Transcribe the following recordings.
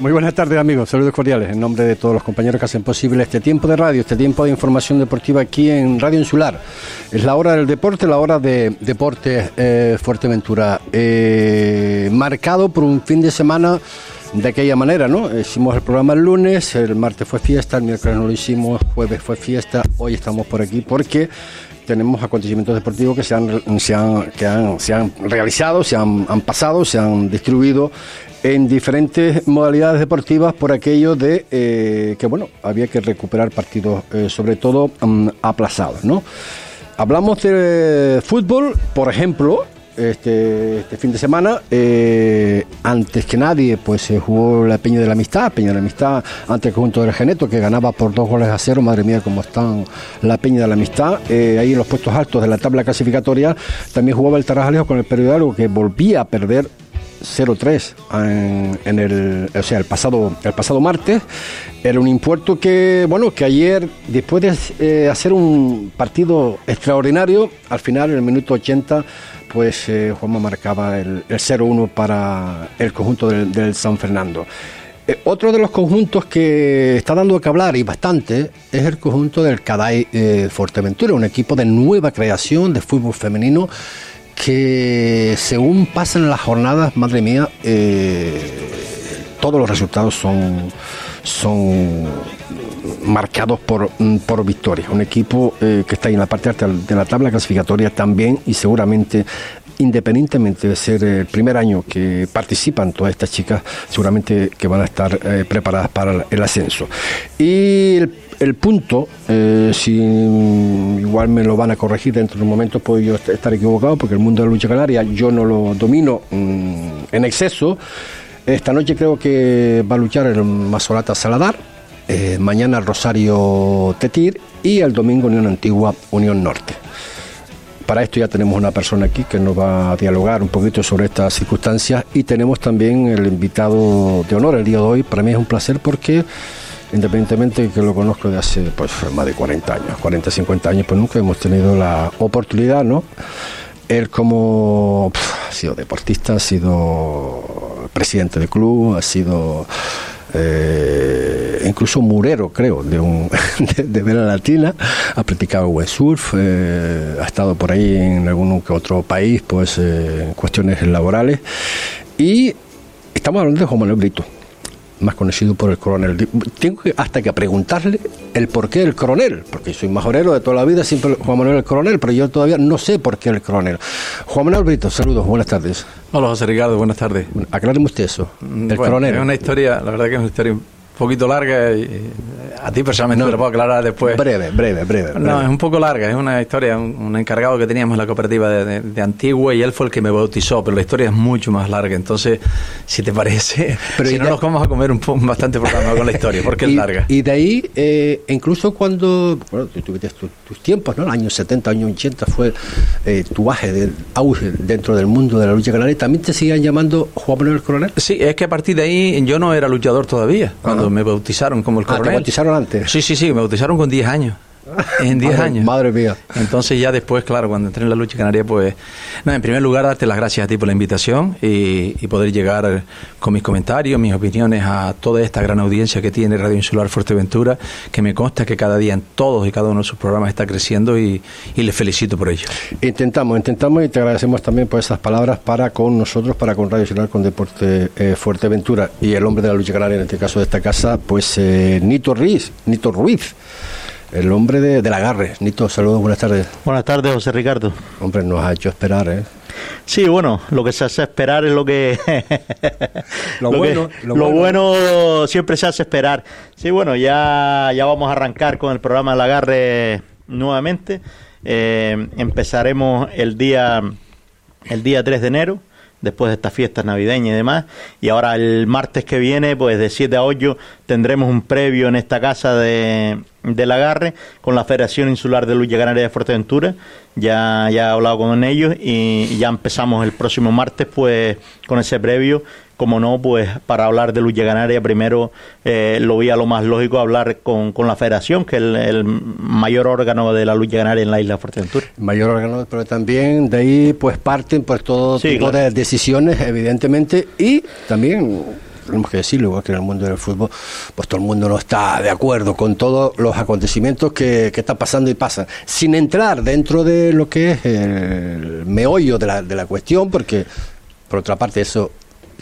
Muy buenas tardes amigos, saludos cordiales en nombre de todos los compañeros que hacen posible este tiempo de radio, este tiempo de información deportiva aquí en Radio Insular. Es la hora del deporte, la hora de Deportes eh, Fuerteventura, eh, marcado por un fin de semana de aquella manera, ¿no? Hicimos el programa el lunes, el martes fue fiesta, el miércoles no lo hicimos, jueves fue fiesta, hoy estamos por aquí porque tenemos acontecimientos deportivos que se han, realizado, se han pasado, se han distribuido en diferentes modalidades deportivas por aquello de eh, que bueno había que recuperar partidos eh, sobre todo mm, aplazados no hablamos de fútbol por ejemplo este, este fin de semana eh, antes que nadie pues se jugó la Peña de la Amistad Peña de la Amistad ante el conjunto del Geneto que ganaba por dos goles a cero. Madre mía cómo están la Peña de la Amistad. Ahí en los puestos altos de la tabla clasificatoria también jugaba el Tarajalejo con el periódico que volvía a perder 0-3 en, el, o sea, el pasado, el pasado martes. Era un impuesto que, bueno, que ayer, después de eh, hacer un partido extraordinario, al final, en el minuto 80, pues eh, Juanma marcaba el, 0-1 para el conjunto del, San Fernando. Eh, otro de los conjuntos que está dando que hablar y bastante es el conjunto del Caday Fuerteventura, un equipo de nueva creación de fútbol femenino que según pasan las jornadas, madre mía, eh, todos los resultados son, son marcados por, por victorias. Un equipo eh, que está ahí en la parte alta de la tabla clasificatoria también y seguramente independientemente de ser el primer año que participan todas estas chicas, seguramente que van a estar eh, preparadas para el ascenso. Y el, punto, eh, si igual me lo van a corregir dentro de un momento, puedo estar equivocado, porque el mundo de la lucha canaria yo no lo domino mm, en exceso. Esta noche creo que va a luchar el Masolata Saladar, eh, mañana Rosario Tetir y el domingo Unión Antigua, Unión Norte para esto ya tenemos una persona aquí que nos va a dialogar un poquito sobre estas circunstancias y tenemos también el invitado de honor el día de hoy. Para mí es un placer porque independientemente de que lo conozco de hace pues más de 40 años, 40, 50 años, pues nunca hemos tenido la oportunidad, ¿no? Él como ha sido deportista, ha sido presidente de club, ha sido eh, incluso murero, creo, de, un, de, Vela Latina, ha practicado web surf, eh, ha estado por ahí en algún que otro país, pues eh, en cuestiones laborales. Y estamos hablando de Juan Manuel Brito más conocido por el coronel. Tengo hasta que preguntarle el porqué del coronel, porque soy majorero de toda la vida, siempre Juan Manuel el coronel, pero yo todavía no sé por qué el coronel. Juan Manuel Brito, saludos, buenas tardes. Hola José Ricardo, buenas tardes. Aclaremos usted eso, el coronel. Es una historia, la verdad que es una historia poquito larga y a ti personalmente no, te lo puedo aclarar después. Breve, breve, breve. No, es un poco larga, es una historia, un, encargado que teníamos en la cooperativa de, Antigua y él fue el que me bautizó, pero la historia es mucho más larga, entonces, si te parece, pero si no nos vamos a comer un poco bastante programa con la historia, porque es larga. Y de ahí, eh, incluso cuando, bueno, tú tuviste tus, tiempos, ¿no? Años 70, años 80 fue eh, tu baje del auge dentro del mundo de la lucha canaria, ¿también te siguen llamando Juan Manuel Coronel? Sí, es que a partir de ahí yo no era luchador todavía, cuando me bautizaron como el coronel. Ah, ¿te bautizaron antes? Sí, sí, sí, me bautizaron con 10 años. En 10 años. Madre mía. Entonces ya después, claro, cuando entré en la lucha canaria, pues... No, en primer lugar, darte las gracias a ti por la invitación y, poder llegar con mis comentarios, mis opiniones a toda esta gran audiencia que tiene Radio Insular Fuerteventura, que me consta que cada día en todos y cada uno de sus programas está creciendo y, y les felicito por ello. Intentamos, intentamos y te agradecemos también por esas palabras para con nosotros, para con Radio Insular, con Deporte eh, Fuerteventura y el hombre de la lucha canaria, en este caso de esta casa, pues eh, Nito Ruiz, Nito Ruiz el hombre de, del agarre. Nito, saludos, buenas tardes. Buenas tardes, José Ricardo. Hombre, nos ha hecho esperar, ¿eh? Sí, bueno, lo que se hace esperar es lo que... lo, bueno, lo, bueno. siempre se hace esperar. Sí, bueno, ya, ya vamos a arrancar con el programa del agarre nuevamente. Eh, empezaremos el día, el día 3 de enero después de estas fiestas navideñas y demás. Y ahora el martes que viene, pues de 7 a 8, tendremos un previo en esta casa de, del agarre con la Federación Insular de Lucha Canaria de Fuerteventura. Ya, ya he hablado con ellos y ya empezamos el próximo martes, pues con ese previo como no, pues para hablar de lucha canaria, primero eh, lo veía lo más lógico hablar con, con la federación, que es el, mayor órgano de la lucha canaria en la isla de Fuerteventura. Mayor órgano, pero también de ahí pues parten pues todo tipo de decisiones, evidentemente, y también tenemos que decirlo, igual que en el mundo del fútbol, pues todo el mundo no está de acuerdo con todos los acontecimientos que, que están pasando y pasan, sin entrar dentro de lo que es el meollo de la, de la cuestión, porque por otra parte eso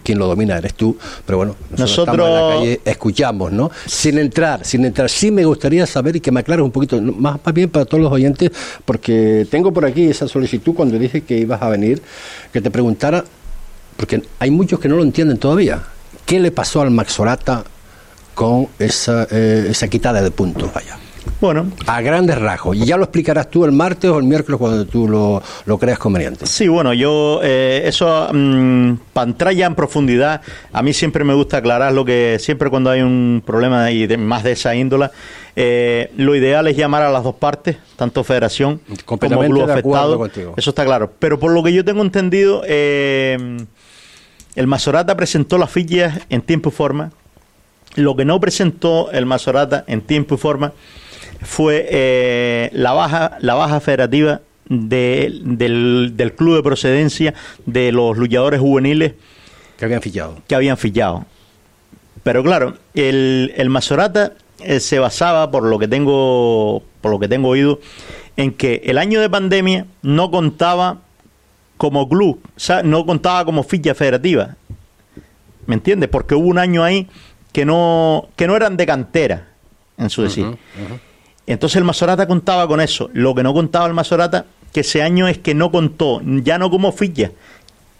quien lo domina eres tú, pero bueno, nosotros, estamos en la calle, escuchamos, ¿no? Sin entrar, sin entrar. Sí me gustaría saber y que me aclares un poquito, más, más bien para todos los oyentes, porque tengo por aquí esa solicitud cuando dije que ibas a venir, que te preguntara, porque hay muchos que no lo entienden todavía, ¿qué le pasó al Maxorata con esa, eh, esa quitada de puntos? Vaya. Bueno. A grandes rasgos. Y ya lo explicarás tú el martes o el miércoles cuando tú lo, lo creas conveniente. Sí, bueno, yo eh, eso, mmm, pantalla en profundidad, a mí siempre me gusta aclarar lo que siempre cuando hay un problema y de, más de esa índola, eh, lo ideal es llamar a las dos partes, tanto federación como club afectado. Eso está claro. Pero por lo que yo tengo entendido, eh, el Masorata presentó las fichas en tiempo y forma. Lo que no presentó el Masorata en tiempo y forma fue eh, la baja la baja federativa de, del, del, club de procedencia de los luchadores juveniles que habían fichado. Que habían fichado. Pero claro, el, el Masorata eh, se basaba, por lo que tengo, por lo que tengo oído, en que el año de pandemia no contaba como club, o sea, no contaba como ficha federativa. ¿Me entiendes? Porque hubo un año ahí que no, que no eran de cantera, en su decir. Uh -huh, uh -huh. Entonces el Masorata contaba con eso. Lo que no contaba el Masorata, que ese año es que no contó, ya no como ficha,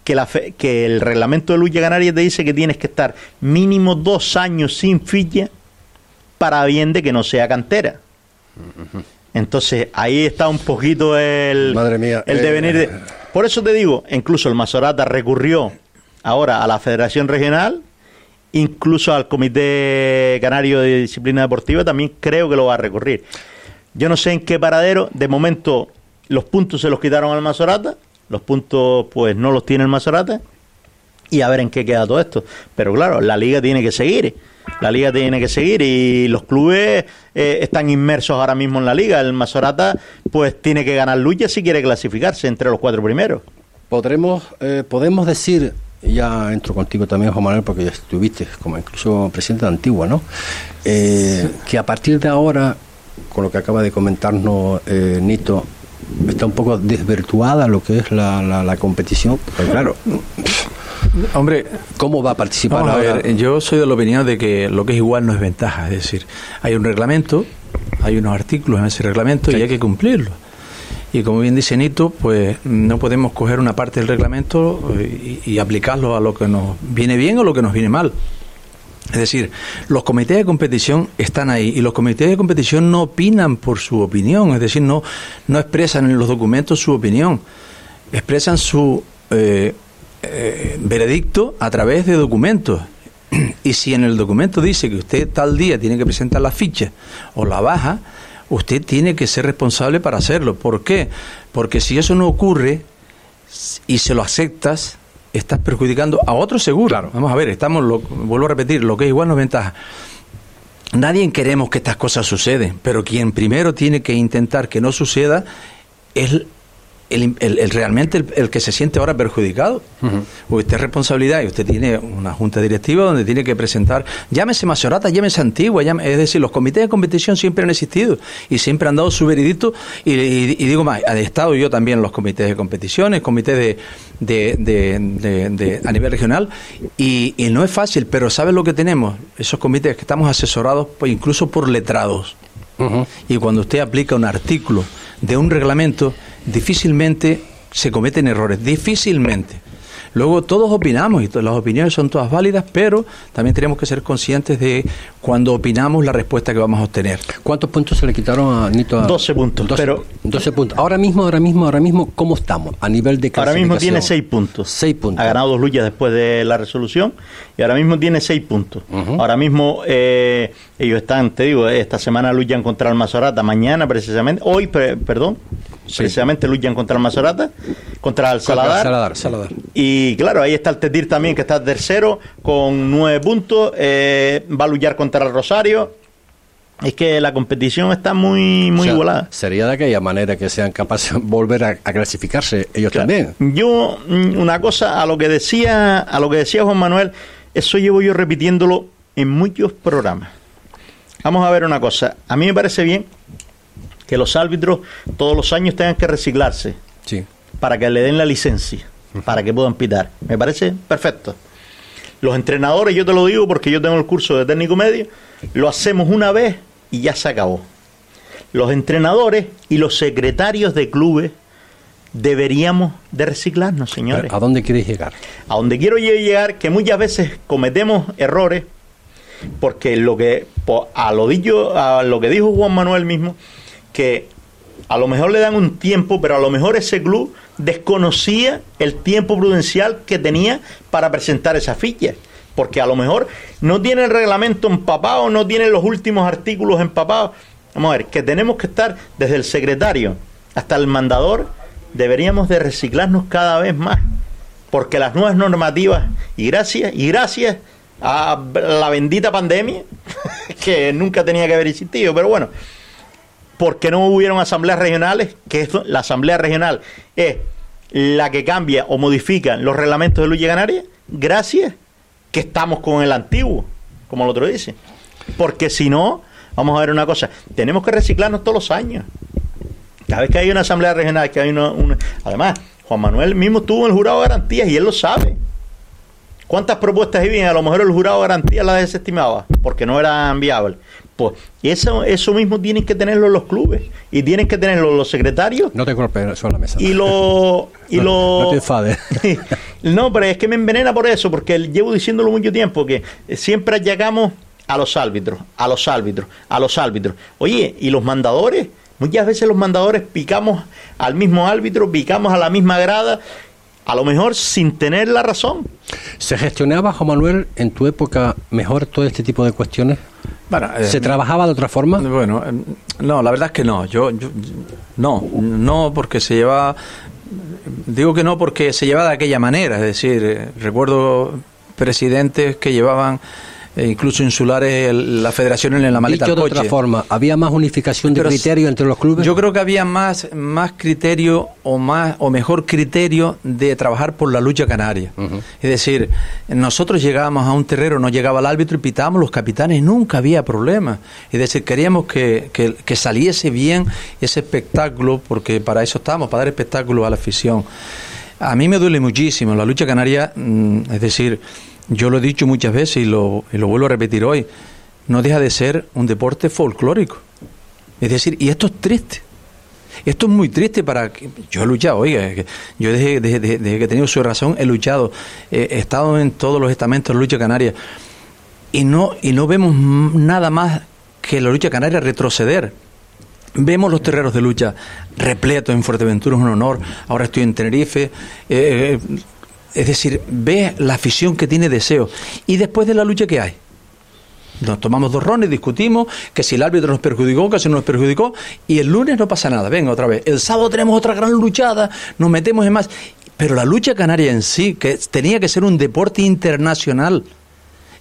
que, la fe, que el reglamento de lucha canaria te dice que tienes que estar mínimo dos años sin ficha para bien de que no sea cantera. Entonces ahí está un poquito el, Madre mía, el devenir de... Por eso te digo, incluso el Masorata recurrió ahora a la Federación Regional incluso al Comité Canario de Disciplina Deportiva, también creo que lo va a recurrir. Yo no sé en qué paradero, de momento los puntos se los quitaron al Masorata, los puntos pues no los tiene el Masorata, y a ver en qué queda todo esto. Pero claro, la liga tiene que seguir, la liga tiene que seguir y los clubes eh, están inmersos ahora mismo en la liga. El Masorata pues tiene que ganar lucha si quiere clasificarse entre los cuatro primeros. Podremos, eh, podemos decir ya entro contigo también, Juan Manuel, porque ya estuviste como incluso presidente de Antigua, ¿no? Eh. Que a partir de ahora, con lo que acaba de comentarnos eh, Nito, está un poco desvirtuada lo que es la, la, la competición. Pero claro, Hombre, ¿cómo va a participar vamos ahora? A ver, yo soy de la opinión de que lo que es igual no es ventaja, es decir, hay un reglamento, hay unos artículos en ese reglamento sí. y hay que cumplirlo. Y como bien dice Nito, pues no podemos coger una parte del reglamento y, y, aplicarlo a lo que nos viene bien o lo que nos viene mal. Es decir, los comités de competición están ahí y los comités de competición no opinan por su opinión, es decir, no, no expresan en los documentos su opinión, expresan su eh, eh, veredicto a través de documentos. Y si en el documento dice que usted tal día tiene que presentar la ficha o la baja, usted tiene que ser responsable para hacerlo. ¿Por qué? Porque si eso no ocurre y se lo aceptas, estás perjudicando a otro seguro. Claro. Vamos a ver, estamos, lo, vuelvo a repetir, lo que es igual no es ventaja. Nadie queremos que estas cosas suceden, pero quien primero tiene que intentar que no suceda es el, el, el, realmente el, que se siente ahora perjudicado. Uh -huh. Usted es responsabilidad y usted tiene una junta directiva donde tiene que presentar, llámese Masorata, llámese Antigua, llámese, es decir, los comités de competición siempre han existido y siempre han dado su veredicto. Y, y, y digo más, he estado yo también en los comités de competiciones, comités de, de, de, de a nivel regional, y, y, no es fácil, pero ¿sabes lo que tenemos? Esos comités que estamos asesorados pues, incluso por letrados. Uh -huh. Y cuando usted aplica un artículo de un reglamento, difícilmente se cometen errores, difícilmente. Luego todos opinamos y las opiniones son todas válidas, pero también tenemos que ser conscientes de cuando opinamos la respuesta que vamos a obtener. ¿Cuántos puntos se le quitaron a Nito? A... 12 puntos. 12, pero 12 puntos. Ahora mismo, ahora mismo, ahora mismo, ¿cómo estamos a nivel de Ahora mismo tiene 6 puntos. 6 puntos. Ha ganado dos luchas después de la resolución y ahora mismo tiene 6 puntos. Uh -huh. Ahora mismo eh, ellos están, te digo, esta semana luchan contra el Mazorata, mañana precisamente, hoy, pre perdón, sí. precisamente luchan contra el Mazorata, contra el Saladar. Saladar, Saladar. Y claro, ahí está el Tetir también, que está tercero con 9 puntos, eh, va a luchar contra el Rosario. Es que la competición está muy muy o sea, igualada. Sería de aquella manera que sean capaces de volver a, a clasificarse ellos claro. también. Yo, mm, una cosa, a lo que decía, a lo que decía Juan Manuel, Eso llevo yo repitiéndolo en muchos programas. Vamos a ver una cosa. A mí me parece bien que los árbitros todos los años tengan que reciclarse sí. para que le den la licencia, para que puedan pitar. Me parece perfecto. Los entrenadores, yo te lo digo porque yo tengo el curso de técnico medio, lo hacemos una vez y ya se acabó. Los entrenadores y los secretarios de clubes deberíamos de reciclarnos, señores. ¿A dónde quieres llegar? A donde quiero llegar, que muchas veces cometemos errores, porque lo que a lo dicho, a lo que dijo Juan Manuel mismo, que a lo mejor le dan un tiempo, pero a lo mejor ese club desconocía el tiempo prudencial que tenía para presentar esa ficha. Porque a lo mejor no tiene el reglamento empapado, no tiene los últimos artículos empapados. Vamos a ver, que tenemos que estar desde el secretario hasta el mandador, deberíamos de reciclarnos cada vez más. Porque las nuevas normativas, y gracias, y gracias a la bendita pandemia, que nunca tenía que haber existido, pero bueno, porque no hubieron asambleas regionales, que esto, la asamblea regional es la que cambia o modifica los reglamentos de lucha canaria, gracias que estamos con el antiguo, como el otro dice. Porque si no, vamos a ver una cosa, tenemos que reciclarnos todos los años. Cada vez que hay una asamblea regional, que hay una, Además, Juan Manuel mismo estuvo en el jurado de garantías y él lo sabe. ¿Cuántas propuestas había? A lo mejor el jurado de garantías las desestimaba porque no eran viables. Pues eso, eso mismo tienen que tenerlo los clubes y tienen que tenerlo los secretarios. No te golpees sobre la mesa. Y lo. Y no, lo, no te enfades. no, pero es que me envenena por eso, porque llevo diciéndolo mucho tiempo, que siempre llegamos a los árbitros, a los árbitros, a los árbitros. Oye, ¿y los mandadores? Muchas veces los mandadores picamos al mismo árbitro, picamos a la misma grada, a lo mejor sin tener la razón. ¿Se gestionaba, Juan Manuel, en tu época mejor todo este tipo de cuestiones? ¿Se eh, trabajaba de otra forma? Bueno, eh, no, la verdad es que no. Yo, no, no porque se lleva. Digo que no porque se lleva de aquella manera. Es decir, eh, recuerdo presidentes que llevaban incluso insulares la federación en la maleta Dicho de otra forma, ¿había más unificación de criterio entre los clubes? Yo creo que había más, más criterio o, más, o mejor criterio de trabajar por la lucha canaria. Es decir, nosotros llegábamos a un terreno, no llegaba el árbitro y pitábamos los capitanes, nunca había problema. Es decir, queríamos que, que saliese bien ese espectáculo, porque para eso estábamos, para dar espectáculo a la afición. A mí me duele muchísimo la lucha canaria, mm, es decir, yo lo he dicho muchas veces y lo, y lo vuelvo a repetir hoy, no deja de ser un deporte folclórico. Es decir, y esto es triste. Esto es muy triste para que yo he luchado, oiga, yo desde, desde, que he tenido su razón he luchado, he estado en todos los estamentos de lucha canaria y no y no vemos nada más que la lucha canaria retroceder. Vemos los terreros de lucha repletos en Fuerteventura, es un honor. Ahora estoy en Tenerife. Eh, eh, es decir, ve la afición que tiene deseo. Y después de la lucha que hay. Nos tomamos dos rones, discutimos que si el árbitro nos perjudicó, que si no nos perjudicó, y el lunes no pasa nada, venga otra vez. El sábado tenemos otra gran luchada, nos metemos en más. Pero la lucha canaria en sí, que tenía que ser un deporte internacional,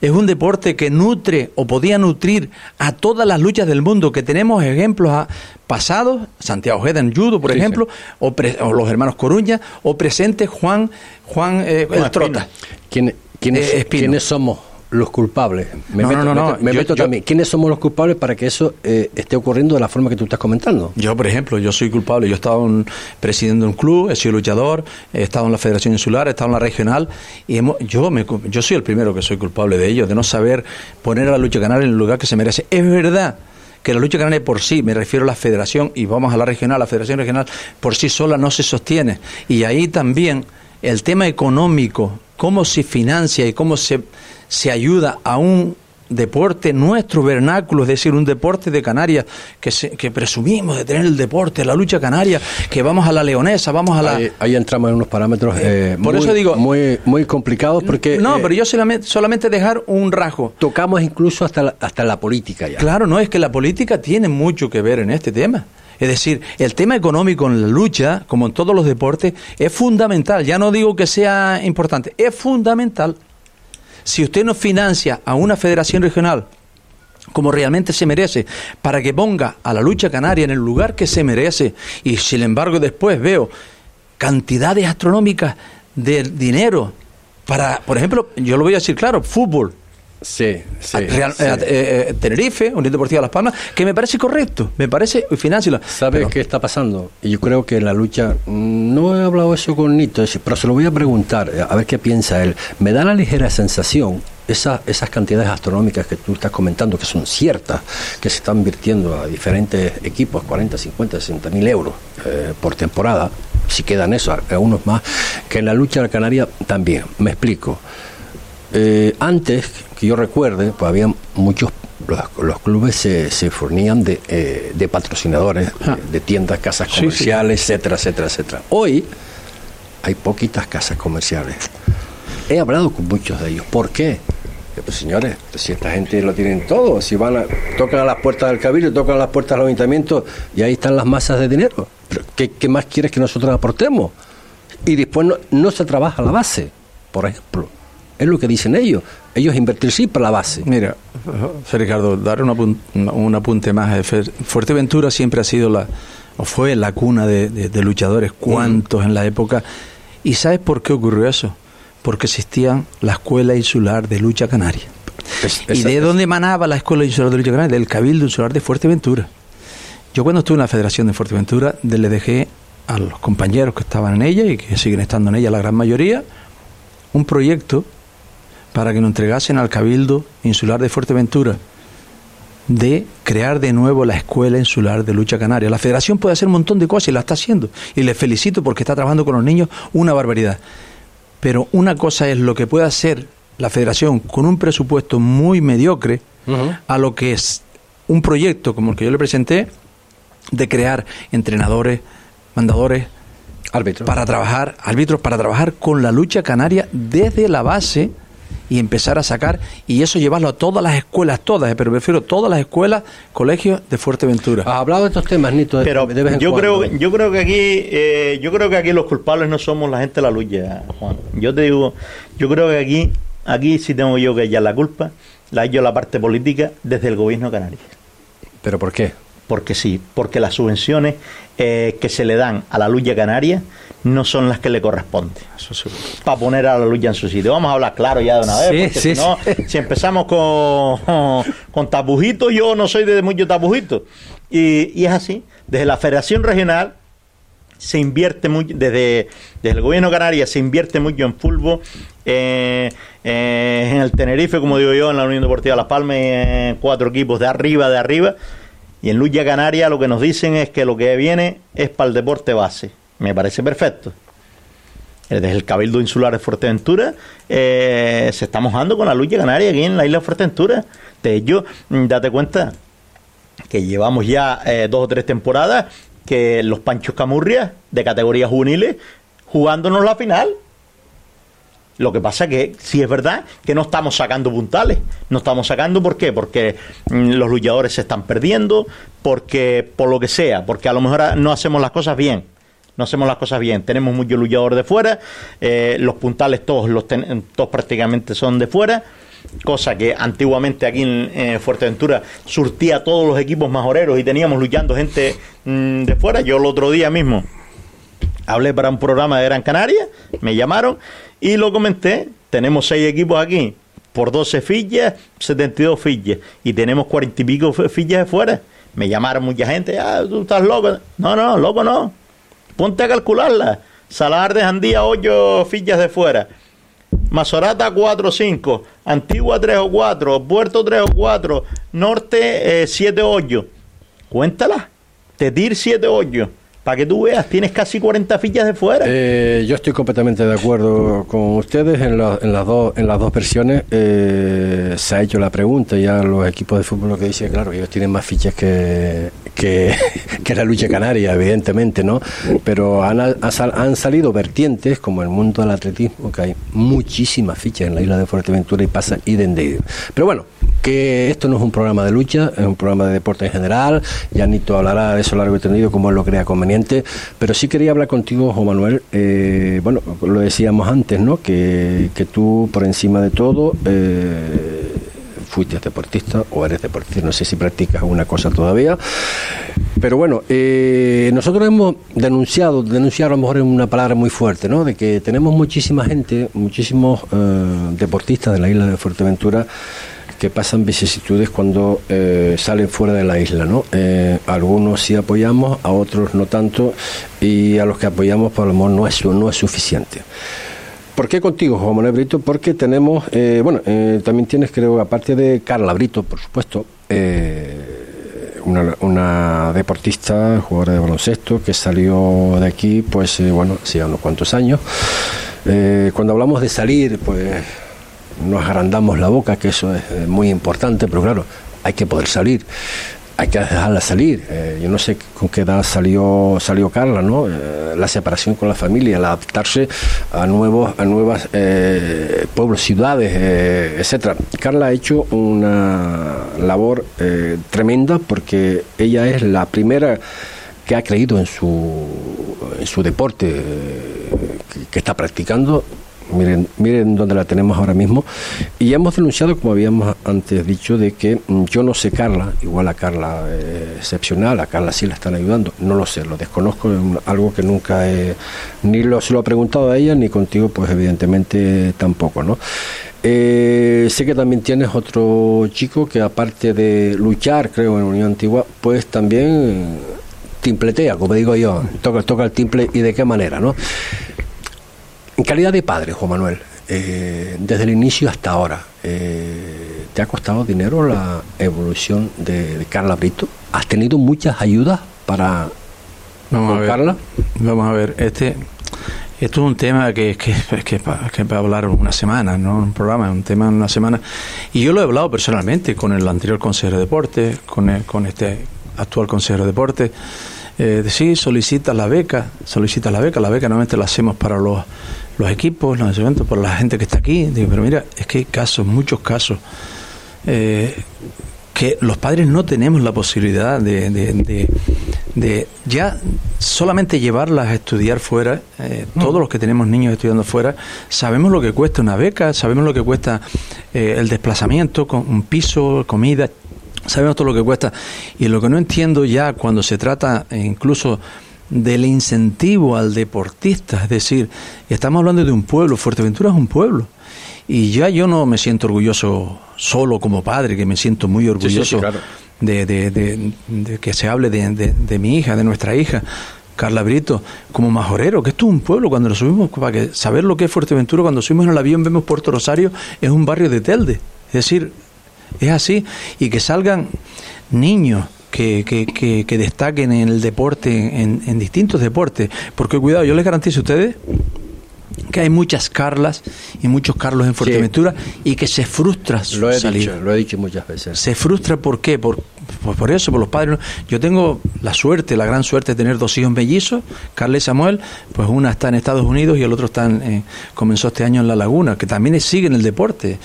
es un deporte que nutre o podía nutrir a todas las luchas del mundo, que tenemos ejemplos pasados, Santiago Ojeda en judo, por ejemplo, O, los hermanos Coruña, o presente Juan, Juan, eh, el Trota. ¿Quién, eh, ¿Quiénes somos? Los culpables. Me no, meto, no, no, me meto también. ¿Quiénes somos los culpables para que eso eh, esté ocurriendo de la forma que tú estás comentando? Yo, por ejemplo, yo soy culpable. Yo he estado un, presidiendo un club, he sido luchador, he estado en la Federación Insular, he estado en la regional y yo, me, yo soy el primero que soy culpable de ello, de no saber poner a la lucha canaria en el lugar que se merece. Es verdad que la lucha canaria por sí, me refiero a la federación y vamos a la regional, la federación regional por sí sola no se sostiene. Y ahí también el tema económico, cómo se financia y cómo se se ayuda a un deporte nuestro vernáculo, es decir, un deporte de Canarias, que, que presumimos de tener el deporte, la lucha canaria, que vamos a la leonesa, vamos a la... Ahí, entramos en unos parámetros eh, por muy, eso digo, muy, muy complicados porque... No, eh, pero yo solamente, solamente dejar un rasgo. Tocamos incluso hasta la, hasta la política ya. Claro, no, es que la política tiene mucho que ver en este tema. Es decir, el tema económico en la lucha, como en todos los deportes, es fundamental. Ya no digo que sea importante, es fundamental. Si usted no financia a una federación regional como realmente se merece, para que ponga a la lucha canaria en el lugar que se merece, y sin embargo después veo cantidades astronómicas de dinero para, por ejemplo, yo lo voy a decir claro, fútbol. Sí, sí, Real, eh, eh, Tenerife, Unión Deportiva Las Palmas, que me parece correcto, me parece financiero. ¿Sabes qué está pasando? Y yo creo que la lucha, mm, no he hablado eso con Nito, pero se lo voy a preguntar, a ver qué piensa él. Me da la ligera sensación esas, esas cantidades astronómicas que tú estás comentando, que son ciertas, que se están invirtiendo a diferentes equipos, 40, 50, 60 mil euros eh, por temporada, si quedan eso, algunos más, que en la lucha de la Canaria también. Me explico. Eh, antes, que yo recuerde, pues había muchos los, clubes se, se fornían de, eh, de patrocinadores, ah. de, tiendas, casas comerciales, etcétera, etcétera, etcétera. Hoy hay poquitas casas comerciales. He hablado con muchos de ellos. ¿Por qué? Pues señores, si esta gente lo tienen todo, si van a, tocan a las puertas del cabildo, tocan a las puertas del ayuntamiento y ahí están las masas de dinero. ¿qué, más quieres que nosotros aportemos? Y después no, se trabaja la base, por ejemplo. Es lo que dicen ellos. Ellos invertir sí para la base. Mira, Ricardo, dar un, un apunte más. Fuerteventura siempre ha sido la, o fue la cuna de, luchadores, cuantos en la época. ¿Y sabes por qué ocurrió eso? porque existía la Escuela Insular de Lucha Canaria. ¿Y de dónde emanaba la Escuela Insular de Lucha Canaria? Del Cabildo Insular de Fuerteventura. Yo cuando estuve en la Federación de Fuerteventura le dejé a los compañeros que estaban en ella y que siguen estando en ella la gran mayoría, un proyecto para que nos entregasen al Cabildo Insular de Fuerteventura de crear de nuevo la Escuela Insular de Lucha Canaria. La Federación puede hacer un montón de cosas y la está haciendo. Y le felicito porque está trabajando con los niños una barbaridad. Pero una cosa es lo que puede hacer la federación con un presupuesto muy mediocre a lo que es un proyecto como el que yo le presenté de crear entrenadores, mandadores, árbitros para trabajar, árbitros para trabajar con la lucha canaria desde la base y empezar a sacar y eso llevarlo a todas las escuelas, todas, eh, pero prefiero todas las escuelas, colegios de Fuerteventura. Has hablado de estos temas, Nito. Pero yo creo, yo creo que aquí, eh, yo creo que aquí los culpables no somos la gente de la lucha, Juan. Yo te digo, yo creo que aquí, aquí sí tengo yo que echar la culpa, la hecho la parte política desde el gobierno canario. ¿Pero por qué? Porque sí, porque las subvenciones eh, que se le dan a la lucha canaria no son las que le corresponden. Para poner a la lucha en su sitio. Vamos a hablar claro ya de una vez, porque si no, si empezamos con, con tabujitos, yo no soy de mucho tabujitos. Y, es así. Desde la Federación Regional se invierte mucho, desde, desde el gobierno canaria se invierte mucho en fútbol, eh, eh, en el Tenerife, como digo yo, en la Unión Deportiva Las Palmas, en cuatro equipos de arriba, de arriba. Y en Lucha Canaria lo que nos dicen es que lo que viene es para el deporte base. Me parece perfecto. Desde el Cabildo Insular de Fuerteventura eh, se está mojando con la lucha canaria aquí en la isla de Fuerteventura. De hecho, mm, date cuenta que llevamos ya eh, dos o tres temporadas que los Panchos Camurrias de categorías juveniles jugándonos la final. Lo que pasa que sí es verdad que no estamos sacando puntales. No estamos sacando, ¿por qué? Porque mm, los luchadores se están perdiendo, porque por lo que sea, porque a lo mejor no hacemos las cosas bien no hacemos las cosas bien. Tenemos muchos luchadores de fuera, eh, los puntales todos, los todos prácticamente son de fuera, cosa que antiguamente aquí en Fuerteventura surtía todos los equipos majoreros y teníamos luchando gente mm, de fuera. Yo el otro día mismo hablé para un programa de Gran Canaria, me llamaron y lo comenté. Tenemos seis equipos aquí por 12 fichas, 72 fichas y tenemos cuarenta y pico fichas de fuera. Me llamaron mucha gente, ah, tú estás loco. No, no, loco no Ponte a calcularla. Salar de Jandía, 8 fichas de fuera. Mazorata 4 o 5, Antigua 3 o 4, Puerto 3 o 4, Norte 7 o 8. Cuéntala. Tetir 7 o 8. Para que tú veas, tienes casi 40 fichas de fuera. Eh, yo estoy completamente de acuerdo con ustedes en, las, dos, en las dos versiones. Eh, se ha hecho la pregunta ya los equipos de fútbol lo que dicen, claro, ellos tienen más fichas que, que, la lucha canaria, evidentemente, ¿no? Pero han, han salido vertientes, como el mundo del atletismo, que hay muchísimas fichas en la isla de Fuerteventura y pasa idem de Pero bueno, que esto no es un programa de lucha, es un programa de deporte en general. Ya Nito hablará de eso largo y tendido como él lo crea conveniente. Pero sí quería hablar contigo, Juan Manuel. Eh, bueno, lo decíamos antes, ¿no? Que, que tú, por encima de todo, eh, fuiste deportista o eres deportista, no sé si practicas alguna cosa todavía. Pero bueno, eh, nosotros hemos denunciado, denunciar a lo mejor es una palabra muy fuerte, ¿no? De que tenemos muchísima gente, muchísimos eh, deportistas de la isla de Fuerteventura que pasan vicisitudes cuando eh, salen fuera de la isla, ¿no? algunos sí apoyamos, a otros no tanto, y a los que apoyamos por lo menos no es, no es suficiente. ¿Por qué contigo, Juan Manuel Brito? Porque tenemos, bueno, también tienes, creo, aparte de Carla Brito, por supuesto, una, deportista, jugadora de baloncesto, que salió de aquí, pues eh, bueno, hacía unos cuantos años. Eh, cuando hablamos de salir, pues nos agrandamos la boca, que eso es eh, muy importante, pero claro, hay que poder salir hay que dejarla salir. Eh, yo no sé con qué edad salió salió Carla, ¿no? Eh, la separación con la familia, el adaptarse a nuevos a nuevas eh, pueblos, ciudades, etcétera. Carla ha hecho una labor tremenda porque ella es la primera que ha creído en su en su deporte que está practicando Miren, miren dónde la tenemos ahora mismo. Y hemos denunciado, como habíamos antes dicho, de que mm, yo no sé Carla, igual a Carla eh, excepcional, a Carla sí la están ayudando, no lo sé, lo desconozco, es algo que nunca he, ni lo, se lo he preguntado a ella, ni contigo, pues evidentemente tampoco, ¿no? Eh, sé que también tienes otro chico que aparte de luchar, creo, en Unión Antigua, pues también timpletea, como digo yo, toca, toca el timple y de qué manera, ¿no? En calidad de padre, Juan Manuel, eh, desde el inicio hasta ahora, eh, ¿te ha costado dinero la evolución de, Carla Brito? ¿Has tenido muchas ayudas para vamos a Carla? Vamos a ver, este, esto es un tema que, que, que, que, para hablar una semana, no un programa, un tema en una semana. Y yo lo he hablado personalmente con el anterior consejero de deporte, con, con este actual consejero de deporte. Eh, sí, solicita la beca, solicita la beca, la beca normalmente la hacemos para los los equipos, los eventos, por la gente que está aquí. Digo, pero mira, es que hay casos, muchos casos, eh, que los padres no tenemos la posibilidad de, de, ya solamente llevarlas a estudiar fuera. Eh. Todos los que tenemos niños estudiando fuera, sabemos lo que cuesta una beca, sabemos lo que cuesta eh, el desplazamiento, con un piso, comida, sabemos todo lo que cuesta. Y lo que no entiendo ya cuando se trata incluso del incentivo al deportista, es decir, estamos hablando de un pueblo, Fuerteventura es un pueblo, y ya yo no me siento orgulloso solo como padre, que me siento muy orgulloso de, de, que se hable de, mi hija, de nuestra hija, Carla Brito, como majorero, que esto es un pueblo, cuando lo subimos, para que saber lo que es Fuerteventura, cuando subimos en el avión vemos Puerto Rosario, es un barrio de Telde, es decir, es así, y que salgan niños, que, que, que, destaquen en el deporte, en, distintos deportes. Porque cuidado, yo les garantizo a ustedes que hay muchas Carlas y muchos Carlos en Fuerteventura y que se frustra lo he Dicho, lo he dicho muchas veces. Se frustra ¿por qué? Por, por, eso, por los padres. Yo tengo la suerte, la gran suerte de tener dos hijos mellizos, Carla y Samuel, pues una está en Estados Unidos y el otro está en, comenzó este año en La Laguna, que también sigue en el deporte.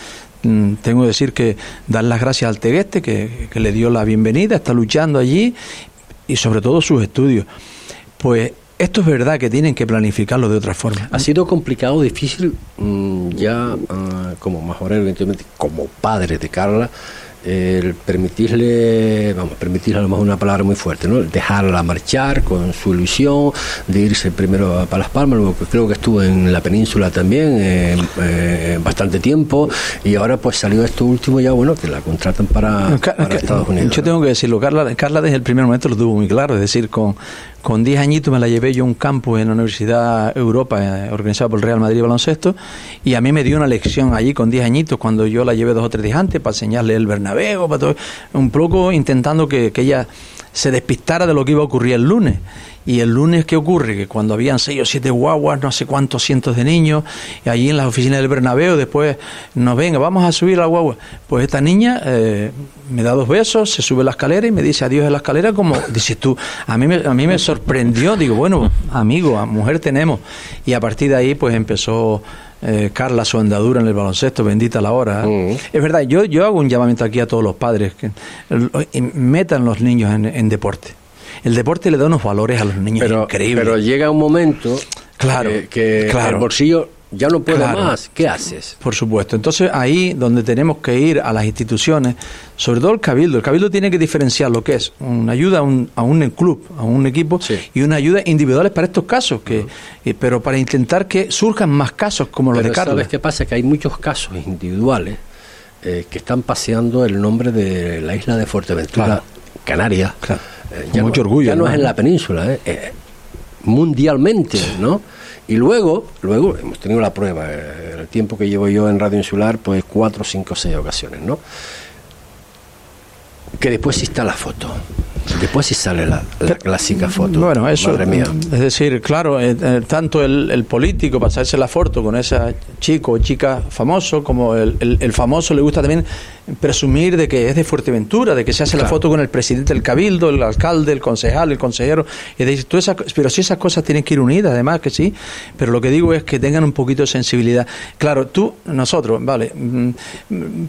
Mm, tengo que decir que dar las gracias al Tegueste, que, le dio la bienvenida, está luchando allí y sobre todo sus estudios. Pues esto es verdad que tienen que planificarlo de otra forma. Ha sido complicado, difícil, mm, ya ah, como mejor evidentemente, como padre de Carla, el permitirle, vamos, permitirle a lo mejor una palabra muy fuerte, ¿no? Dejarla marchar con su ilusión de irse primero a Las Palmas, luego creo que estuvo en la península también eh, eh, bastante tiempo y ahora pues salió esto último ya, bueno, que la contratan para, Estados Unidos. Yo tengo que decirlo, Carla, Carla desde el primer momento lo tuvo muy claro, es decir, con con 10 añitos me la llevé yo a un campo en la Universidad Europa, eh, organizado por el Real Madrid Baloncesto, y a mí me dio una lección allí con 10 añitos, cuando yo la llevé dos o tres días antes para enseñarle el Bernabéu, para todo, un poco intentando que, que ella se despistara de lo que iba a ocurrir el lunes. Y el lunes, ¿qué ocurre? Que cuando habían seis o siete guaguas, no sé cuántos cientos de niños, y allí en las oficinas del Bernabéu, después nos venga, vamos a subir la guagua. Pues esta niña eh, me da dos besos, se sube la escalera y me dice adiós en la escalera, como dices tú. A mí, me, a mí me sorprendió, digo, bueno, amigo, a mujer tenemos. Y a partir de ahí, pues empezó eh, Carla su andadura en el baloncesto, bendita la hora. ¿eh? Mm. Es verdad, yo, yo hago un llamamiento aquí a todos los padres que metan los niños en deporte el deporte le da unos valores a los niños pero, increíbles. Pero llega un momento claro, que, el bolsillo ya no puedo más, ¿qué haces? Por supuesto. Entonces ahí donde tenemos que ir a las instituciones, sobre todo el cabildo, el cabildo tiene que diferenciar lo que es una ayuda a un, a un club, a un equipo y una ayuda individuales para estos casos, que, eh, pero para intentar que surjan más casos como los de Carlos. ¿Sabes qué pasa? Que hay muchos casos individuales eh, que están paseando el nombre de la isla de Fuerteventura, Canarias. ya mucho orgullo. Ya no, es en la península, mundialmente, ¿no? Y luego, luego hemos tenido la prueba, eh, el tiempo que llevo yo en Radio Insular, pues cuatro, cinco, seis ocasiones, ¿no? Que después sí está la foto. Después sí sale la, clásica foto. Bueno, eso. Es decir, claro, eh, eh, tanto el, político pasarse la foto con ese chico o chica famoso, como el, el, famoso le gusta también presumir de que es de Fuerteventura, de que se hace la foto con el presidente del cabildo, el alcalde, el concejal, el consejero. Y de, tú esas, pero si esas cosas tienen que ir unidas, además que sí. Pero lo que digo es que tengan un poquito de sensibilidad. Claro, tú, nosotros, vale, mm,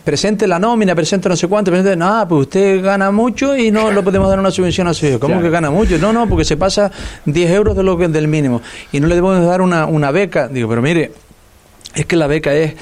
presente la nómina, presente no sé cuánto, presente, no, pues usted gana mucho y no lo podemos dar una subvención a su hijo. ¿Cómo que gana mucho? No, no, porque se pasa 10 euros de lo que del mínimo y no le debemos dar una, una beca. Digo, pero mire, es que la beca es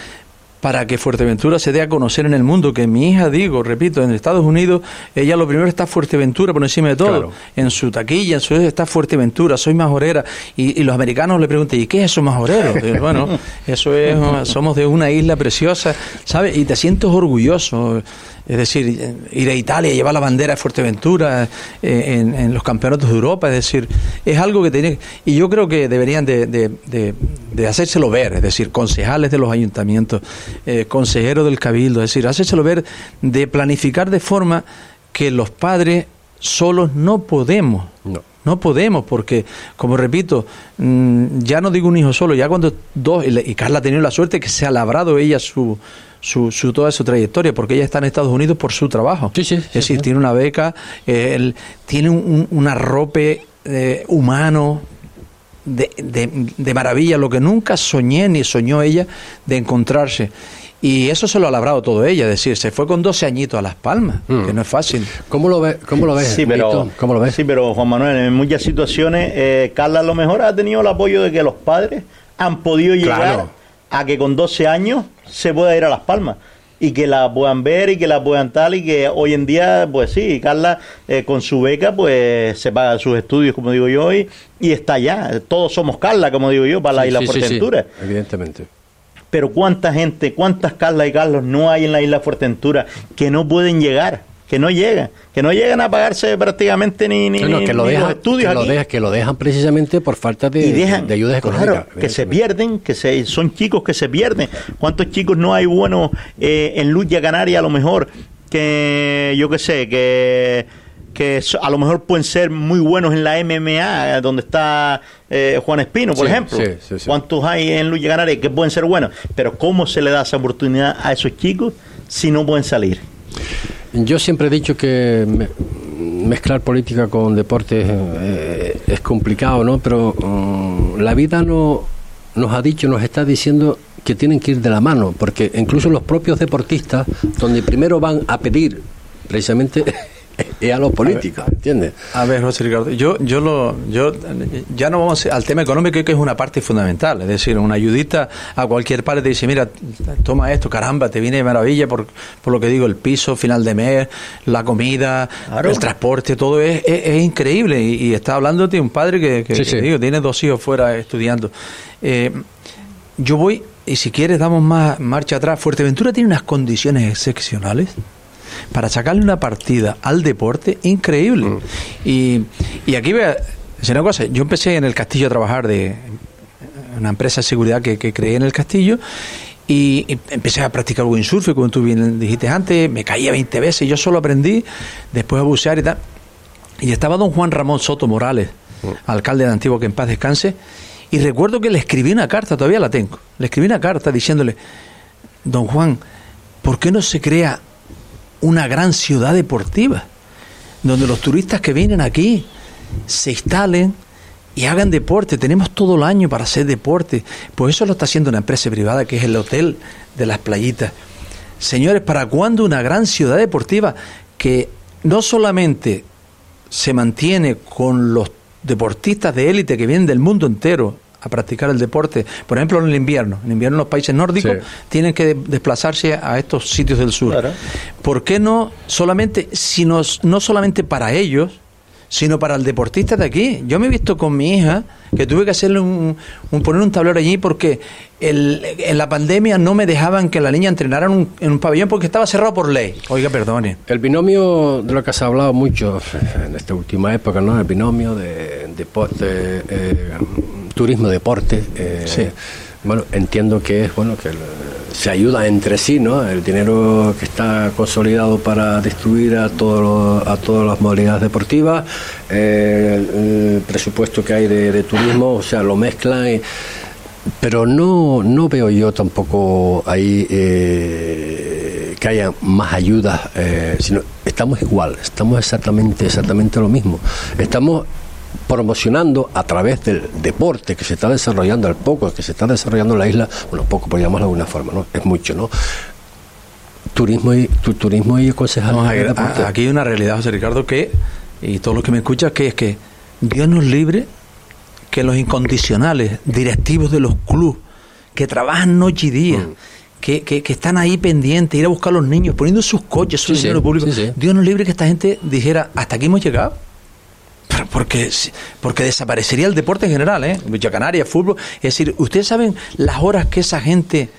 para que Fuerteventura se dé a conocer en el mundo, que mi hija, digo, repito, en Estados Unidos, ella lo primero está Fuerteventura por encima de todo, en su taquilla, en su está Fuerteventura, soy majorera, y, y los americanos le preguntan, ¿y qué es eso majorero? bueno, eso es, somos de una isla preciosa, ¿sabes? Y te sientes orgulloso, es decir, ir a Italia, llevar la bandera de Fuerteventura eh, en, los campeonatos de Europa, es decir, es algo que tiene... Y yo creo que deberían de, de, hacérselo ver, es decir, concejales de los ayuntamientos, eh, consejeros del cabildo, es decir, hacérselo ver, de planificar de forma que los padres solos no podemos. No. No podemos, porque, como repito, mm, ya no digo un hijo solo, ya cuando dos, y Carla ha tenido la suerte que se ha labrado ella su, su, su, toda su trayectoria, porque ella está en Estados Unidos por su trabajo. es decir, tiene una beca, eh, tiene un, un arrope eh, humano de, de, maravilla, lo que nunca soñé ni soñó ella de encontrarse. Y eso se lo ha labrado todo ella, es decir, se fue con 12 añitos a Las Palmas, mm. que no es fácil. ¿Cómo lo, ve, cómo lo ves? Sí pero, ¿Cómo lo ves? Sí, pero Juan Manuel, en muchas situaciones, eh, Carla a lo mejor ha tenido el apoyo de que los padres han podido llegar a que con 12 años se pueda ir a Las Palmas y que la puedan ver y que la puedan tal y que hoy en día, pues sí, Carla eh, con su beca pues se paga sus estudios, como digo yo, y, y está allá. Todos somos Carla, como digo yo, para la Isla Fuerteventura. evidentemente. Pero cuánta gente, cuántas Carla y Carlos no hay en la Isla Fuerteventura que no pueden llegar que no llegan, que no llegan a pagarse prácticamente ni, ni, que lo dejan, los estudios. Que lo, que lo dejan precisamente por falta de, de ayudas económicas. que se pierden, que se, son chicos que se pierden. ¿Cuántos chicos no hay buenos eh, en Lucha Canaria a lo mejor? Que yo qué sé, que que a lo mejor pueden ser muy buenos en la MMA, donde está eh, Juan Espino, por ejemplo. ¿Cuántos hay en Lucha Canaria que pueden ser buenos? Pero ¿cómo se le da esa oportunidad a esos chicos si no pueden salir? Yo siempre he dicho que mezclar política con deporte eh, es complicado, ¿no? Pero mm, la vida no, nos ha dicho, nos está diciendo que tienen que ir de la mano, porque incluso los propios deportistas, donde primero van a pedir precisamente y a los políticos, ¿entiendes? A ver, José Ricardo, yo, yo, lo, yo ya no vamos al tema económico, que es una parte fundamental. Es decir, una ayudita a cualquier parte te dice, mira, toma esto, caramba, te viene de maravilla por, por lo que digo, el piso, final de mes, la comida, el transporte, todo es, es, increíble. Y, está hablando de un padre que, que, digo, tiene dos hijos fuera estudiando. Eh, yo voy, y si quieres, damos más marcha atrás. Fuerteventura tiene unas condiciones excepcionales para sacarle una partida al deporte increíble. Mm. Y, y aquí voy a decir una cosa, yo empecé en el castillo a trabajar de una empresa de seguridad que, que creé en el castillo y empecé a practicar windsurf, como tú bien dijiste antes, me caía 20 veces, yo solo aprendí, después a bucear y tal. Y estaba don Juan Ramón Soto Morales, mm. alcalde de Antiguo, que en paz descanse, y recuerdo que le escribí una carta, todavía la tengo, le escribí una carta diciéndole, don Juan, ¿por qué no se crea una gran ciudad deportiva, donde los turistas que vienen aquí se instalen y hagan deporte. Tenemos todo el año para hacer deporte. Pues eso lo está haciendo una empresa privada que es el Hotel de las Playitas. Señores, ¿para cuándo una gran ciudad deportiva que no solamente se mantiene con los deportistas de élite que vienen del mundo entero a practicar el deporte, por ejemplo en el invierno, en invierno los países nórdicos tienen que desplazarse a estos sitios del sur. ¿Por qué no solamente, sino, no solamente para ellos, sino para el deportista de aquí. Yo me he visto con mi hija que tuve que hacerle un, poner un tablero allí porque en la pandemia no me dejaban que la niña entrenara en un, pabellón porque estaba cerrado por ley. Oiga, perdone. El binomio de lo que se ha hablado mucho en esta última época, ¿no? El binomio de deporte, eh, turismo, deporte. Eh, sí bueno, entiendo que es bueno que se ayuda entre sí, ¿no? El dinero que está consolidado para distribuir a todo a todas las modalidades deportivas, el, presupuesto que hay de, turismo, o sea, lo mezclan. pero no no veo yo tampoco ahí eh, que haya más ayudas, eh, sino estamos igual, estamos exactamente exactamente lo mismo. Estamos promocionando a través del deporte que se está desarrollando al poco, que se está desarrollando en la isla, bueno, poco por llamarlo de alguna forma, ¿no? Es mucho, ¿no? Turismo y tu, turismo y aquí hay una realidad, José Ricardo, que, y todos los que me escuchan, que es que Dios nos libre que los incondicionales directivos de los clubes, que trabajan noche y día, mm. que, que, están ahí pendientes, ir a buscar a los niños, poniendo sus coches, su dinero público, Dios nos libre que esta gente dijera, hasta aquí hemos llegado porque, porque desaparecería el deporte en general, ¿eh? Lucha canaria, fútbol. Es decir, ustedes saben las horas que esa gente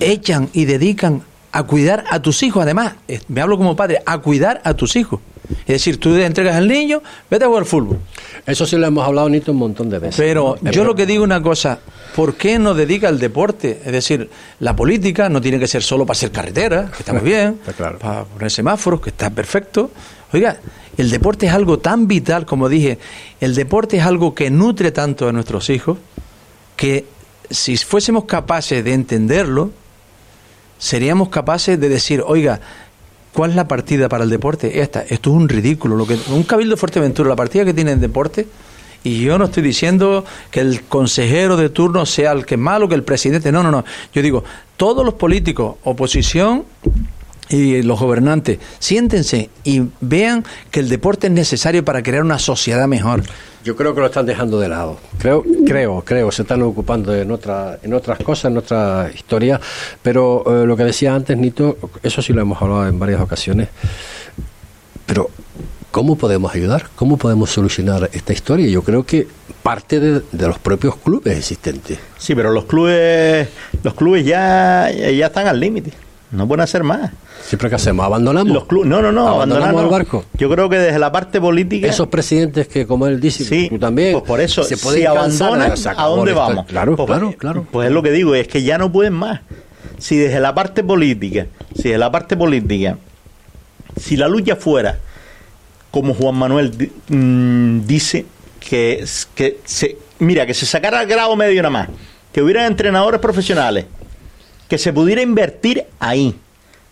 echan y dedican a cuidar a tus hijos. Además, me hablo como padre, a cuidar a tus hijos. Es decir, tú le entregas al niño, vete a jugar fútbol. Eso sí lo hemos hablado, Nito, un montón de veces. Pero yo lo que digo una cosa, ¿por qué no dedica al deporte? Es decir, la política no tiene que ser solo para hacer carretera, que está muy bien, para poner semáforos, que está perfecto. Oiga, el deporte es algo tan vital, como dije, el deporte es algo que nutre tanto a nuestros hijos, que si fuésemos capaces de entenderlo, seríamos capaces de decir, oiga, ¿cuál es la partida para el deporte? Esta, esto es un ridículo. Lo que, un cabildo Fuerteventura, la partida que tiene el deporte, y yo no estoy diciendo que el consejero de turno sea el que es malo, que el presidente, no, no, no. Yo digo, todos los políticos, oposición y los gobernantes, siéntense y vean que el deporte es necesario para crear una sociedad mejor. Yo creo que lo están dejando de lado. Creo, creo, creo, se están ocupando en, otra, en otras cosas, en otra historia. Pero eh, lo que decía antes, Nito, eso sí lo hemos hablado en varias ocasiones. Pero, ¿cómo podemos ayudar? ¿Cómo podemos solucionar esta historia? Yo creo que parte de, de los propios clubes existentes. Sí, pero los clubes, los clubes ya, ya están al límite. No pueden hacer más. ¿Siempre que hacemos? ¿Abandonamos? Los no, no, no, abandonamos, el barco. Yo creo que desde la parte política. Esos presidentes que, como él dice, sí, tú también. Pues por eso, se puede si abandonan, ¿a dónde vamos? Claro, pues, claro, claro. Pues es lo que digo, es que ya no pueden más. Si desde la parte política, si desde la parte política, si la lucha fuera, como Juan Manuel mm, dice, que, que se, mira, que se sacara el grado medio nada más, que hubiera entrenadores profesionales que se pudiera invertir ahí,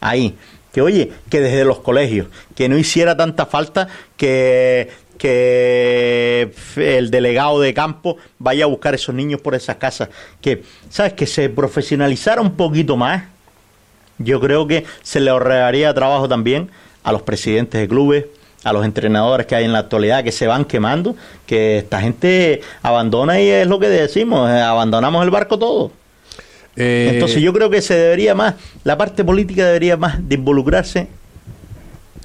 ahí. Que oye, que desde los colegios, que no hiciera tanta falta que, que el delegado de campo vaya a buscar esos niños por esas casas. Que, ¿sabes? Que se profesionalizara un poquito más. Yo creo que se le ahorraría trabajo también a los presidentes de clubes, a los entrenadores que hay en la actualidad que se van quemando, que esta gente abandona y es lo que decimos, eh, abandonamos el barco todo. Eh, Entonces yo creo que se debería más, la parte política debería más de involucrarse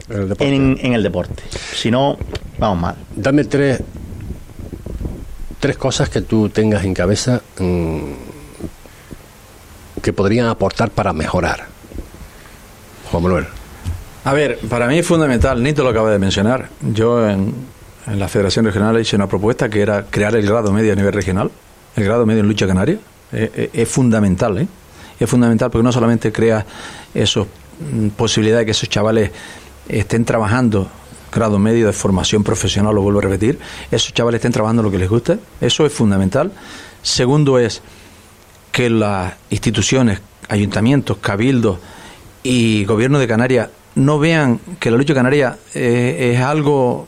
en, el deporte. Si no, vamos mal. Dame tres, tres cosas que tú tengas en cabeza mm, que podrían aportar para mejorar. Juan Manuel. A ver, para mí es fundamental, Nito lo acaba de mencionar. Yo en, en la Federación Regional hice una propuesta que era crear el grado medio a nivel regional, el grado medio en lucha canaria eh, eh, es fundamental, ¿eh? Es fundamental porque no solamente crea eso, mm, posibilidad de que esos chavales estén trabajando grado medio de formación profesional, lo vuelvo a repetir, esos chavales estén trabajando lo que les gusta, eso es fundamental. Segundo es que las instituciones, ayuntamientos, cabildos y gobierno de Canarias no vean que la lucha canaria es algo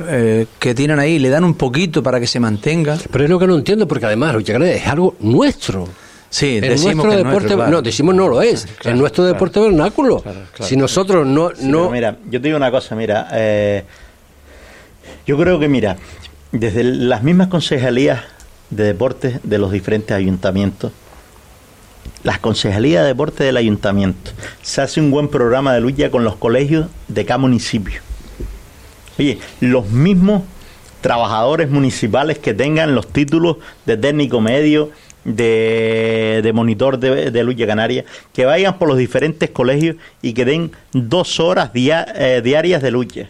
eh, que tienen ahí, le dan un poquito para que se mantenga. Pero es lo que no entiendo, porque además es algo nuestro. Sí, decimos nuestro deporte, no, decimos no lo es, es nuestro deporte vernáculo. si nosotros no... no... mira, yo te digo una cosa, mira, eh, yo creo que, mira, desde las mismas concejalías de deportes de los diferentes ayuntamientos. Las concejalías de deporte del ayuntamiento. Se hace un buen programa de lucha con los colegios de cada municipio. Oye, los mismos trabajadores municipales que tengan los títulos de técnico medio, de, monitor de, lucha canaria, que vayan por los diferentes colegios y que den dos horas eh, diarias de lucha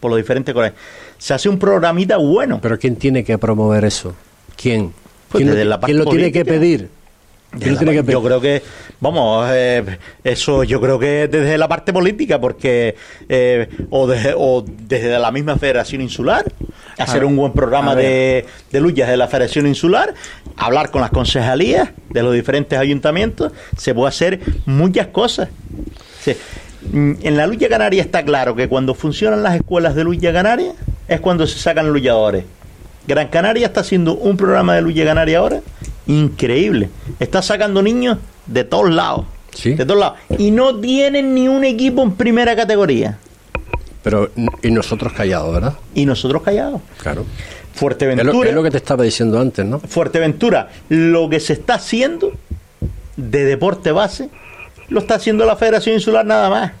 por los diferentes colegios. Se hace un programita bueno. Pero ¿quién tiene que promover eso? ¿Quién? Pues ¿Quién, lo tiene que pedir? Yo creo que, vamos, eh, eso yo creo que desde la parte política, porque, eh, o, desde la misma Federación Insular, hacer un buen programa de, de luchas de la Federación Insular, hablar con las concejalías de los diferentes ayuntamientos, se puede hacer muchas cosas. Mm, en la lucha canaria está claro que cuando funcionan las escuelas de lucha canaria es cuando se sacan luchadores. Gran Canaria está haciendo un programa de lucha canaria ahora increíble. Está sacando niños de todos lados. De todos lados. Y no tienen ni un equipo en primera categoría. Pero, y nosotros callados, ¿verdad? Y nosotros callados. Claro. Fuerteventura. Es lo, que te estaba diciendo antes, ¿no? Fuerteventura, lo que se está haciendo de deporte base, lo está haciendo la Federación Insular nada más.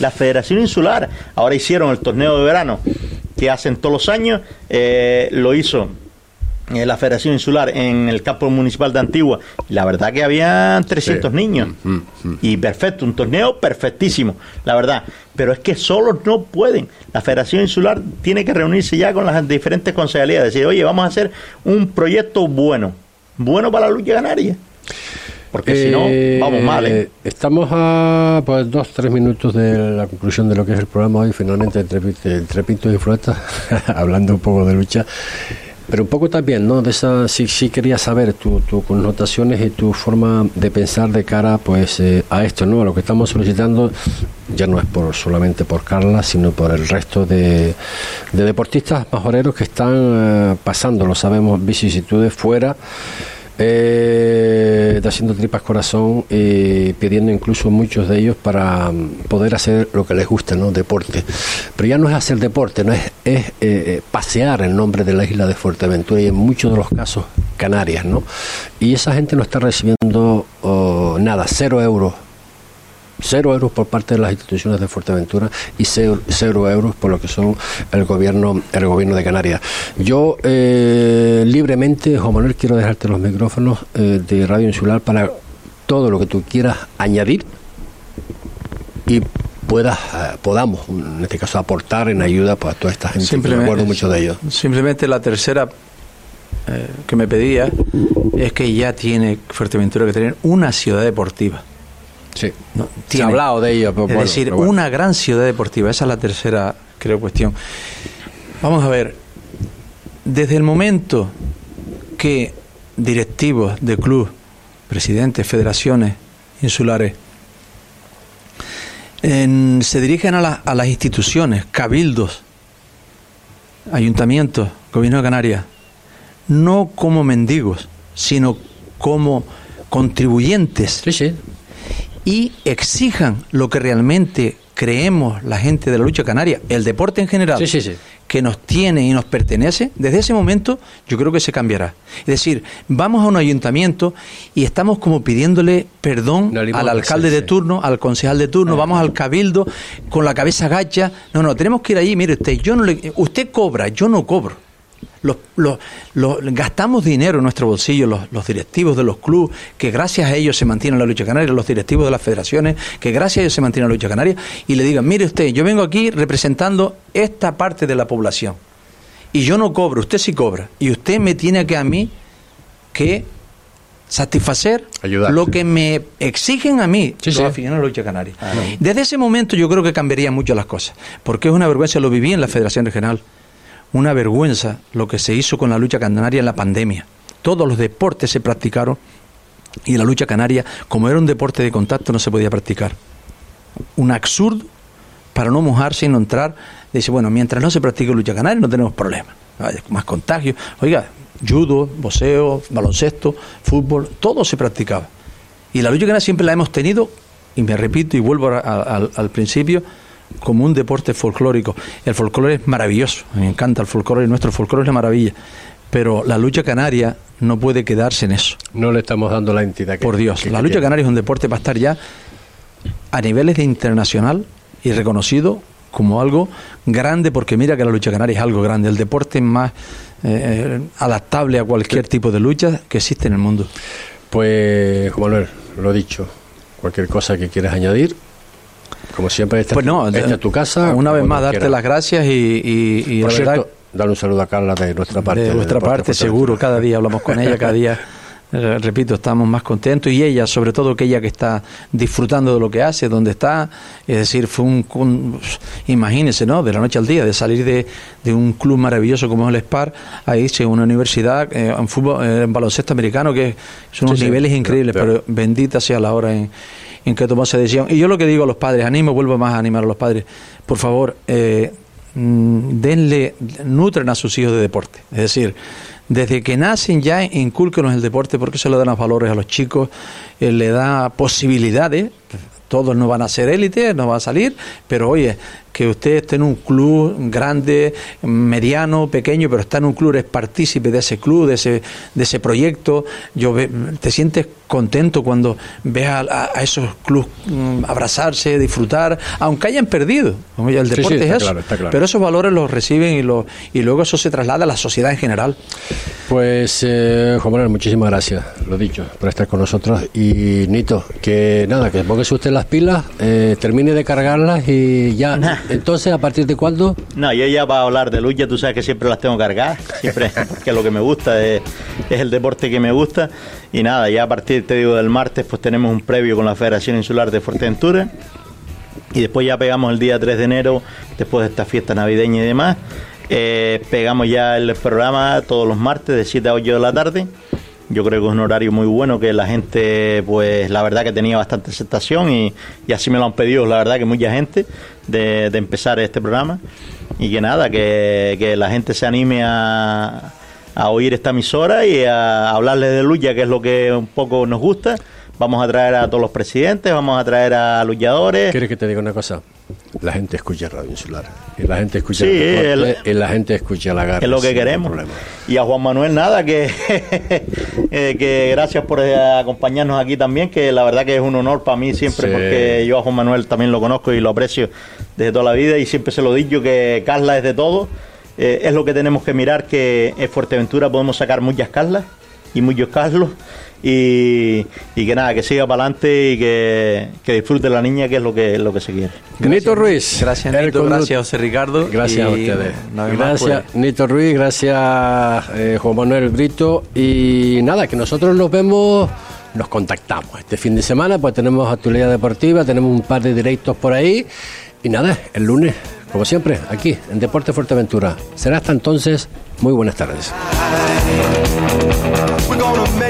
La Federación Insular, ahora hicieron el torneo de verano que hacen todos los años, eh, lo hizo eh, la Federación Insular en el campo municipal de Antigua. La verdad que habían 300 niños. Mm, mm, mm. Y perfecto, un torneo perfectísimo, la verdad. Pero es que solos no pueden. La Federación Insular tiene que reunirse ya con las diferentes concejalías. Decir, oye, vamos a hacer un proyecto bueno. Bueno para la lucha canaria. Porque si no, eh, vamos mal. ¿eh? Estamos a pues, dos, tres minutos de la conclusión de lo que es el programa hoy. Finalmente, el trepito, el trepito de flota, hablando un poco de lucha. Pero un poco también, ¿no? De esa, sí, sí quería saber tus tu connotaciones y tu forma de pensar de cara pues eh, a esto, ¿no? A lo que estamos solicitando ya no es por solamente por Carla, sino por el resto de, deportistas majoreros que están eh, pasando, lo sabemos, vicisitudes fuera eh, haciendo tripas corazón y pidiendo incluso muchos de ellos para mm, poder hacer lo que les gusta, ¿no? Deporte. Pero ya no es hacer deporte, no es, es eh, eh, pasear el nombre de la isla de Fuerteventura y en muchos de los casos Canarias, ¿no? Y esa gente no está recibiendo oh, nada, cero euros cero euros por parte de las instituciones de Fuerteventura y cero, euros por lo que son el gobierno el gobierno de Canarias. Yo eh, libremente, Juan Manuel, quiero dejarte los micrófonos eh, de Radio Insular para todo lo que tú quieras añadir y puedas eh, podamos en este caso aportar en ayuda pues, a toda esta gente simplemente, mucho de ellos simplemente la tercera que me pedía es que ya tiene Fuerteventura que tener una ciudad deportiva Sí, se ha hablado de ello. es decir, una gran ciudad deportiva, esa es la tercera, creo, cuestión. Vamos a ver, desde el momento que directivos de club, presidentes, federaciones insulares, se dirigen a, a las instituciones, cabildos, ayuntamientos, gobierno de Canarias, no como mendigos, sino como contribuyentes sí, sí y exijan lo que realmente creemos la gente de la lucha canaria, el deporte en general, que nos tiene y nos pertenece, desde ese momento yo creo que se cambiará. Es decir, vamos a un ayuntamiento y estamos como pidiéndole perdón al alcalde de turno, al concejal de turno, vamos al cabildo con la cabeza gacha. No, no, tenemos que ir allí, mire usted, yo no le, usted cobra, yo no cobro. Los, los, gastamos dinero en nuestro bolsillo, los, directivos de los clubes, que gracias a ellos se mantiene la lucha canaria, los directivos de las federaciones, que gracias a ellos se mantiene la lucha canaria, y le digan, mire usted, yo vengo aquí representando esta parte de la población, y yo no cobro, usted sí cobra, y usted me tiene que a mí que satisfacer lo que me exigen a mí sí, la lucha canaria. Ah, Desde ese momento yo creo que cambiaría mucho las cosas, porque es una vergüenza, lo viví en la Federación Regional una vergüenza lo que se hizo con la lucha canaria en la pandemia. Todos los deportes se practicaron y la lucha canaria, como era un deporte de contacto, no se podía practicar. Un absurdo para no mojarse y no entrar. Dice, bueno, mientras no se practique lucha canaria no tenemos problema. Más contagio. Oiga, judo, boxeo, baloncesto, fútbol, todo se practicaba. Y la lucha canaria siempre la hemos tenido, y me repito y vuelvo al principio, como un deporte folclórico. El folclore es maravilloso, me encanta el folclore, nuestro folclore es la maravilla. pero la lucha canaria no puede quedarse en eso. No le estamos dando la entidad que Por Dios, la lucha canaria es un deporte para estar ya a niveles de internacional y reconocido como algo grande, porque mira que la lucha canaria es algo grande, el deporte más eh, adaptable a cualquier tipo de lucha que existe en el mundo. Pues, Juan Manuel, lo dicho, cualquier cosa que quieras añadir, como siempre, esta, pues no, esta tu casa. Una vez más, darte las gracias y, y, Por cierto, un saludo a Carla de nuestra parte. De nuestra parte, seguro, cada día hablamos con ella, cada día Eh, repito, estamos más contentos y ella, sobre todo que ella que está disfrutando de lo que hace, donde está, es decir, fue un, imagínense, ¿no? De la noche al día, de salir de, de un club maravilloso como es el SPAR, a irse a una universidad eh, en fútbol, eh, en baloncesto americano, que son unos niveles increíbles, pero bendita sea la hora en, en que tomó esa decisión. Y yo lo que digo a los padres, animo, vuelvo más a animar a los padres, por favor, mm, denle, nutren a sus hijos de deporte, es decir, desde que nacen ya inculquenos el deporte porque se le dan los valores a los chicos, eh, le da posibilidades, todos no van a ser élite, no van a salir, pero oye, que usted esté en un club grande, mediano, pequeño, pero está en un club, es partícipe de ese club, de ese, de ese proyecto. Yo te sientes contento cuando ves a, esos clubes mm, abrazarse, disfrutar, aunque hayan perdido. El deporte es eso. Pero esos valores los reciben y, lo, y luego eso se traslada a la sociedad en general. Pues, eh, Juan Manuel, muchísimas gracias, lo dicho, por estar con nosotros. Y Nito, que nada, que póngase usted las pilas, eh, termine de cargarlas y ya. Entonces, ¿a partir de cuándo? No, yo ya para hablar de lucha, tú sabes que siempre las tengo cargadas, siempre, porque lo que me gusta es, el deporte que me gusta. Y nada, ya a partir, te digo, del martes, pues tenemos un previo con la Federación Insular de Fuerteventura. Y después ya pegamos el día 3 de enero, después de esta fiesta navideña y demás. Eh, pegamos ya el programa todos los martes de 7 a 8 de la tarde. Yo creo que es un horario muy bueno que la gente, pues la verdad que tenía bastante aceptación y, así me lo han pedido, la verdad que mucha gente de, empezar este programa y que nada, que, la gente se anime a, a oír esta emisora y a hablarles de lucha, que es lo que un poco nos gusta. Vamos a traer a todos los presidentes, vamos a traer a luchadores. ¿Quieres que te diga una cosa? La gente escucha Radio Insular. Y la gente escucha y la gente escucha la garra. Es lo que queremos. Y a Juan Manuel nada, que, eh, que gracias por eh, acompañarnos aquí también, que la verdad que es un honor para mí siempre, porque yo a Juan Manuel también lo conozco y lo aprecio desde toda la vida y siempre se lo digo que Carla es de todo. Eh, es lo que tenemos que mirar, que en Fuerteventura podemos sacar muchas Carlas y muchos Carlos y, que nada, que siga para adelante y que, disfrute la niña, que es lo que, lo que se quiere. Nito Ruiz. Gracias, Nito. Gracias, José Ricardo. Gracias a ustedes. Gracias, pues. Nito Ruiz. Gracias, eh, Juan Manuel Brito. Y nada, que nosotros nos vemos nos contactamos. Este fin de semana pues tenemos actualidad deportiva, tenemos un par de directos por ahí y nada, el lunes, como siempre, aquí en Deporte Fuerteventura. Será hasta entonces, muy buenas tardes. gonna make